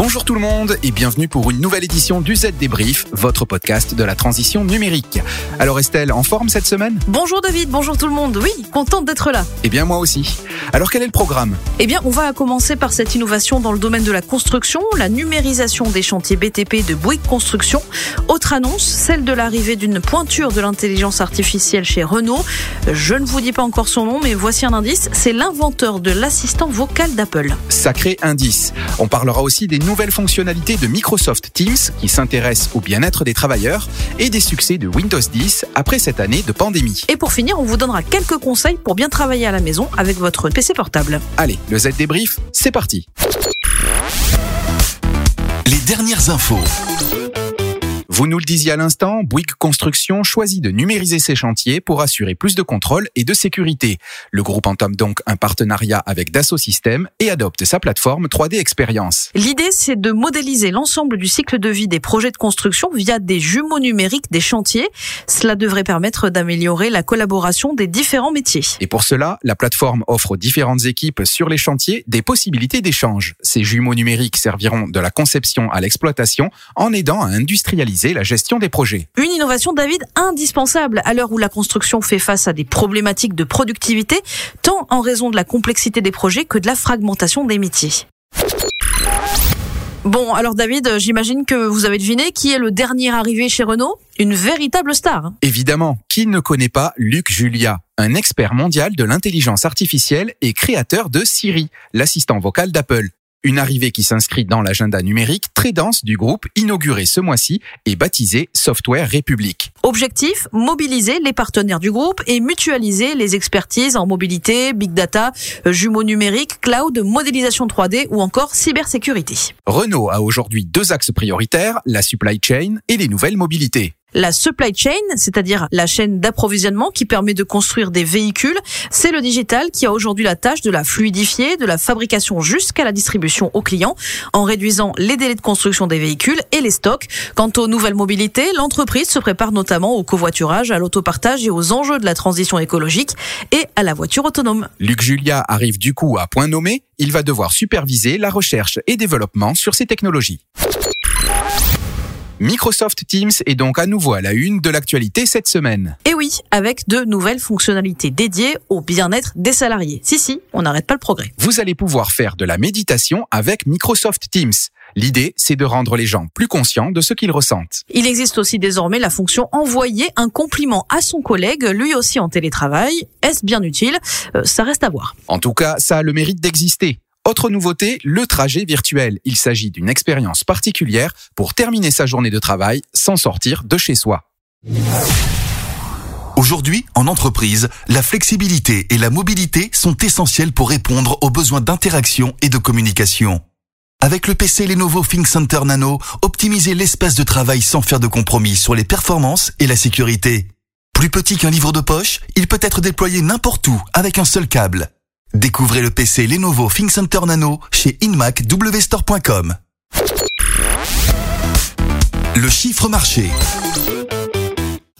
Bonjour tout le monde et bienvenue pour une nouvelle édition du Z Débrief, votre podcast de la transition numérique. Alors Estelle, en forme cette semaine? Bonjour David, bonjour tout le monde. Oui, contente d'être là. Eh bien moi aussi. Alors quel est le programme? Eh bien, on va commencer par cette innovation dans le domaine de la construction, la numérisation des chantiers BTP de Bouygues Construction. Autre annonce, celle de l'arrivée d'une pointure de l'intelligence artificielle chez Renault. Je ne vous dis pas encore son nom, mais voici un indice, c'est l'inventeur de l'assistant vocal d'Apple. Sacré indice. On parlera aussi des nouvelles fonctionnalités de Microsoft Teams qui s'intéressent au bien-être des travailleurs et des succès de Windows 10 après cette année de pandémie. Et pour finir, on vous donnera quelques conseils pour bien travailler à la maison avec votre PC portable. Allez, le Z débrief, c'est parti. Les dernières infos. Vous nous le disiez à l'instant, Bouygues Construction choisit de numériser ses chantiers pour assurer plus de contrôle et de sécurité. Le groupe entame donc un partenariat avec Dassault Systèmes et adopte sa plateforme 3D Experience. L'idée, c'est de modéliser l'ensemble du cycle de vie des projets de construction via des jumeaux numériques des chantiers. Cela devrait permettre d'améliorer la collaboration des différents métiers. Et pour cela, la plateforme offre aux différentes équipes sur les chantiers des possibilités d'échange. Ces jumeaux numériques serviront de la conception à l'exploitation en aidant à industrialiser la gestion des projets. Une innovation, David, indispensable à l'heure où la construction fait face à des problématiques de productivité, tant en raison de la complexité des projets que de la fragmentation des métiers. Bon, alors David, j'imagine que vous avez deviné qui est le dernier arrivé chez Renault Une véritable star. hein. Évidemment, qui ne connaît pas Luc Julia, un expert mondial de l'intelligence artificielle et créateur de Siri, l'assistant vocal d'Apple. Une arrivée qui s'inscrit dans l'agenda numérique très dense du groupe inauguré ce mois-ci et baptisé Software République. Objectif, mobiliser les partenaires du groupe et mutualiser les expertises en mobilité, big data, euh, jumeaux numériques, cloud, modélisation 3D ou encore cybersécurité. Renault a aujourd'hui deux axes prioritaires, la supply chain et les nouvelles mobilités. La supply chain, c'est-à-dire la chaîne d'approvisionnement qui permet de construire des véhicules, c'est le digital qui a aujourd'hui la tâche de la fluidifier, de la fabrication jusqu'à la distribution aux clients, en réduisant les délais de construction des véhicules et les stocks. Quant aux nouvelles mobilités, l'entreprise se prépare notamment au covoiturage, à l'autopartage et aux enjeux de la transition écologique et à la voiture autonome. Luc Julia arrive du coup à point nommé, il va devoir superviser la recherche et développement sur ces technologies. Microsoft Teams est donc à nouveau à la une de l'actualité cette semaine. Et oui, avec de nouvelles fonctionnalités dédiées au bien-être des salariés. Si, si, on n'arrête pas le progrès. Vous allez pouvoir faire de la méditation avec Microsoft Teams. L'idée, c'est de rendre les gens plus conscients de ce qu'ils ressentent. Il existe aussi désormais la fonction envoyer un compliment à son collègue, lui aussi en télétravail. Est-ce bien utile? Euh, Ça reste à voir. En tout cas, ça a le mérite d'exister. Autre nouveauté, le trajet virtuel. Il s'agit d'une expérience particulière pour terminer sa journée de travail sans sortir de chez soi. Aujourd'hui, en entreprise, la flexibilité et la mobilité sont essentielles pour répondre aux besoins d'interaction et de communication. Avec le PC Lenovo ThinkCenter Nano, optimisez l'espace de travail sans faire de compromis sur les performances et la sécurité. Plus petit qu'un livre de poche, il peut être déployé n'importe où avec un seul câble. Découvrez le PC Lenovo ThinkCenter Nano chez InmacWstore.com. Le chiffre marché.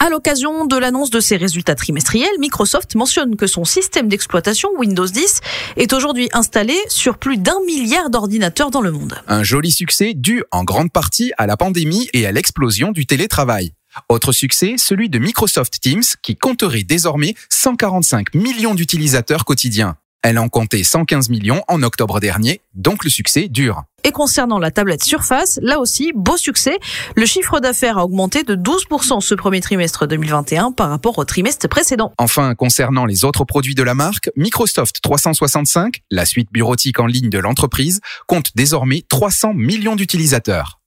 À l'occasion de l'annonce de ses résultats trimestriels, Microsoft mentionne que son système d'exploitation Windows 10 est aujourd'hui installé sur plus d'un milliard d'ordinateurs dans le monde. Un joli succès dû en grande partie à la pandémie et à l'explosion du télétravail. Autre succès, celui de Microsoft Teams qui compterait désormais 145 millions d'utilisateurs quotidiens. Elle en comptait 115 millions en octobre dernier, donc le succès dure. Et concernant la tablette Surface, là aussi, beau succès. Le chiffre d'affaires a augmenté de 12% ce premier trimestre 2021 par rapport au trimestre précédent. Enfin, concernant les autres produits de la marque, Microsoft 365, la suite bureautique en ligne de l'entreprise, compte désormais 300 millions d'utilisateurs.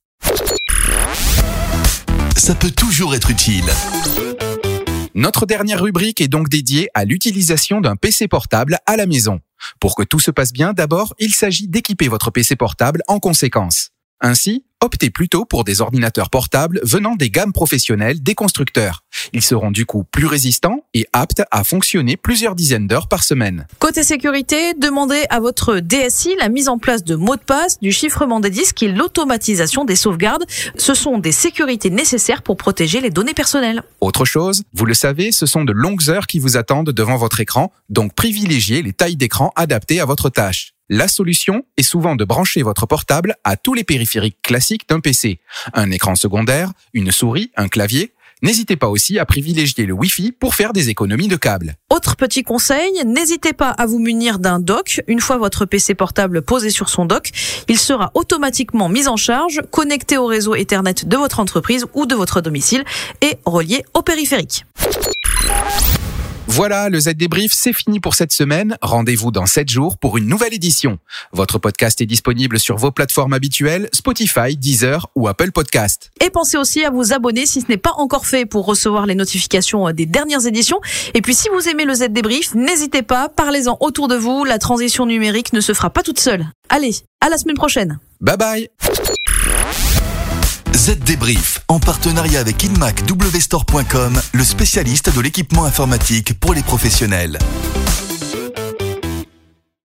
Ça peut toujours être utile. Notre dernière rubrique est donc dédiée à l'utilisation d'un PC portable à la maison. Pour que tout se passe bien, d'abord, il s'agit d'équiper votre PC portable en conséquence. Ainsi, optez plutôt pour des ordinateurs portables venant des gammes professionnelles des constructeurs. Ils seront du coup plus résistants et apte à fonctionner plusieurs dizaines d'heures par semaine. Côté sécurité, demandez à votre DSI la mise en place de mots de passe, du chiffrement des disques et l'automatisation des sauvegardes. Ce sont des sécurités nécessaires pour protéger les données personnelles. Autre chose, vous le savez, ce sont de longues heures qui vous attendent devant votre écran, donc privilégiez les tailles d'écran adaptées à votre tâche. La solution est souvent de brancher votre portable à tous les périphériques classiques d'un PC. Un écran secondaire, une souris, un clavier. N'hésitez pas aussi à privilégier le Wi-Fi pour faire des économies de câbles. Autre petit conseil, n'hésitez pas à vous munir d'un dock. Une fois votre PC portable posé sur son dock, il sera automatiquement mis en charge, connecté au réseau Ethernet de votre entreprise ou de votre domicile et relié au périphérique. Voilà, le Z débrief, c'est fini pour cette semaine. Rendez-vous dans 7 jours pour une nouvelle édition. Votre podcast est disponible sur vos plateformes habituelles, Spotify, Deezer ou Apple Podcast. Et pensez aussi à vous abonner si ce n'est pas encore fait pour recevoir les notifications des dernières éditions. Et puis si vous aimez le Z débrief, n'hésitez pas, parlez-en autour de vous. La transition numérique ne se fera pas toute seule. Allez, à la semaine prochaine. Bye bye Z en partenariat avec InMac le spécialiste de l'équipement informatique pour les professionnels.